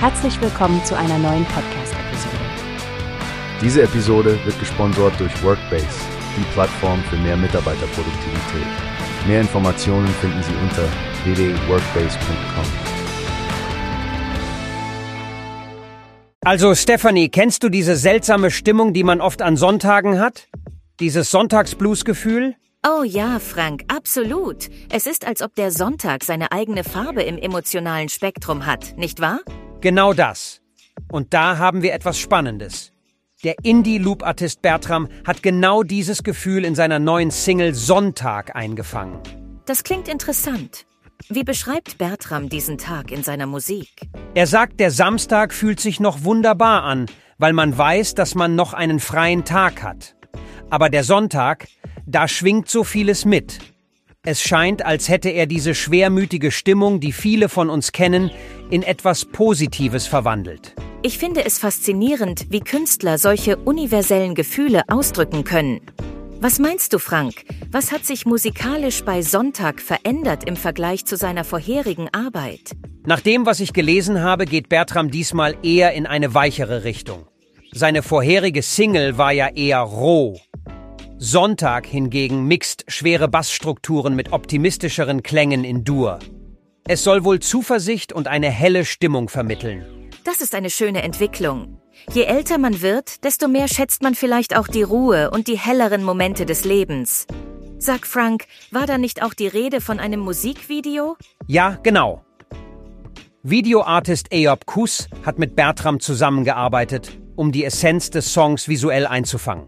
Herzlich willkommen zu einer neuen Podcast-Episode. Diese Episode wird gesponsert durch Workbase, die Plattform für mehr Mitarbeiterproduktivität. Mehr Informationen finden Sie unter www.workbase.com. Also Stephanie, kennst du diese seltsame Stimmung, die man oft an Sonntagen hat? Dieses Sonntagsbluesgefühl? Oh ja, Frank, absolut. Es ist, als ob der Sonntag seine eigene Farbe im emotionalen Spektrum hat, nicht wahr? Genau das. Und da haben wir etwas Spannendes. Der Indie-Loop-Artist Bertram hat genau dieses Gefühl in seiner neuen Single Sonntag eingefangen. Das klingt interessant. Wie beschreibt Bertram diesen Tag in seiner Musik? Er sagt, der Samstag fühlt sich noch wunderbar an, weil man weiß, dass man noch einen freien Tag hat. Aber der Sonntag, da schwingt so vieles mit. Es scheint, als hätte er diese schwermütige Stimmung, die viele von uns kennen, in etwas Positives verwandelt. Ich finde es faszinierend, wie Künstler solche universellen Gefühle ausdrücken können. Was meinst du, Frank? Was hat sich musikalisch bei Sonntag verändert im Vergleich zu seiner vorherigen Arbeit? Nach dem, was ich gelesen habe, geht Bertram diesmal eher in eine weichere Richtung. Seine vorherige Single war ja eher roh. Sonntag hingegen mixt schwere Bassstrukturen mit optimistischeren Klängen in Dur. Es soll wohl Zuversicht und eine helle Stimmung vermitteln. Das ist eine schöne Entwicklung. Je älter man wird, desto mehr schätzt man vielleicht auch die Ruhe und die helleren Momente des Lebens. Sag Frank, war da nicht auch die Rede von einem Musikvideo? Ja, genau. Videoartist Eob Kus hat mit Bertram zusammengearbeitet, um die Essenz des Songs visuell einzufangen.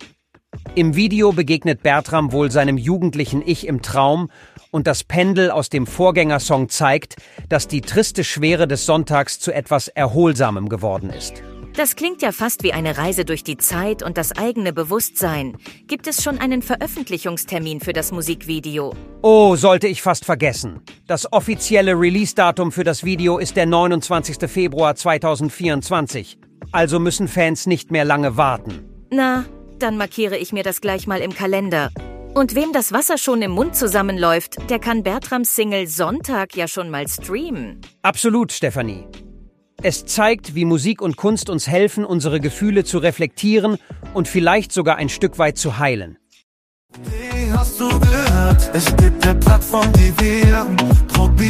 Im Video begegnet Bertram wohl seinem jugendlichen Ich im Traum und das Pendel aus dem Vorgängersong zeigt, dass die triste Schwere des Sonntags zu etwas Erholsamem geworden ist. Das klingt ja fast wie eine Reise durch die Zeit und das eigene Bewusstsein. Gibt es schon einen Veröffentlichungstermin für das Musikvideo? Oh, sollte ich fast vergessen. Das offizielle Release-Datum für das Video ist der 29. Februar 2024. Also müssen Fans nicht mehr lange warten. Na, dann markiere ich mir das gleich mal im Kalender. Und wem das Wasser schon im Mund zusammenläuft, der kann Bertrams Single Sonntag ja schon mal streamen. Absolut, Stefanie. Es zeigt, wie Musik und Kunst uns helfen, unsere Gefühle zu reflektieren und vielleicht sogar ein Stück weit zu heilen. Wie hast du gehört? Es gibt eine Plattform, die wir probieren